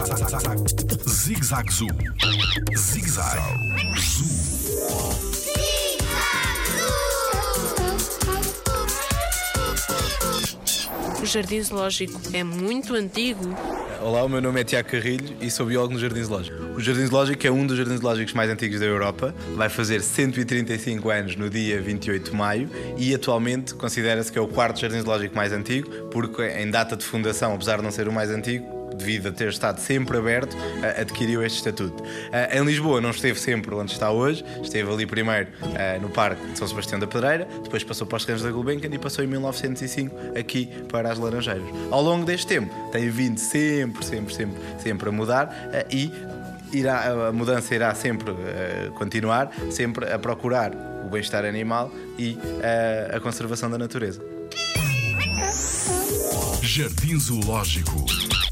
Zig Zag Zoo. Zig Zag Zoo. O Jardim Zoológico é muito antigo. Olá, o meu nome é Tiago Carrilho e sou biólogo no Jardim Zoológico. O Jardim Zoológico é um dos jardins zoológicos mais antigos da Europa, vai fazer 135 anos no dia 28 de maio e atualmente considera-se que é o quarto jardim zoológico mais antigo, porque em data de fundação, apesar de não ser o mais antigo, devido a ter estado sempre aberto, adquiriu este estatuto. Em Lisboa não esteve sempre onde está hoje, esteve ali primeiro no Parque de São Sebastião da Pedreira, depois passou para os terrenos da Gulbenkian e passou em 1905 aqui para as Laranjeiras. Ao longo deste tempo tem vindo sempre, sempre, sempre, sempre a mudar e irá, a mudança irá sempre continuar, sempre a procurar o bem-estar animal e a conservação da natureza. Jardim Zoológico